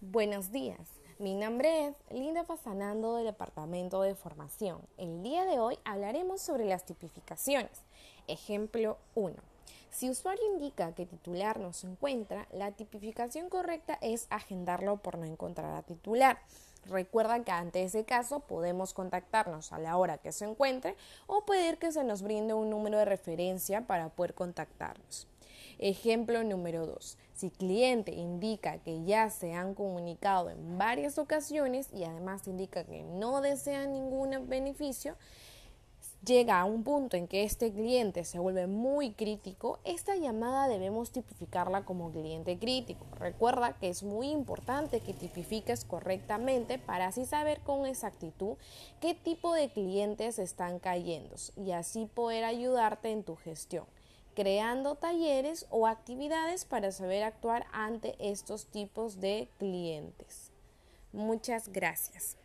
Buenos días, mi nombre es Linda Fasanando del Departamento de Formación. El día de hoy hablaremos sobre las tipificaciones. Ejemplo 1. Si usuario indica que titular no se encuentra, la tipificación correcta es agendarlo por no encontrar a titular. Recuerda que ante ese caso podemos contactarnos a la hora que se encuentre o pedir que se nos brinde un número de referencia para poder contactarnos. Ejemplo número 2. Si cliente indica que ya se han comunicado en varias ocasiones y además indica que no desea ningún beneficio, llega a un punto en que este cliente se vuelve muy crítico, esta llamada debemos tipificarla como cliente crítico. Recuerda que es muy importante que tipifiques correctamente para así saber con exactitud qué tipo de clientes están cayendo y así poder ayudarte en tu gestión creando talleres o actividades para saber actuar ante estos tipos de clientes. Muchas gracias.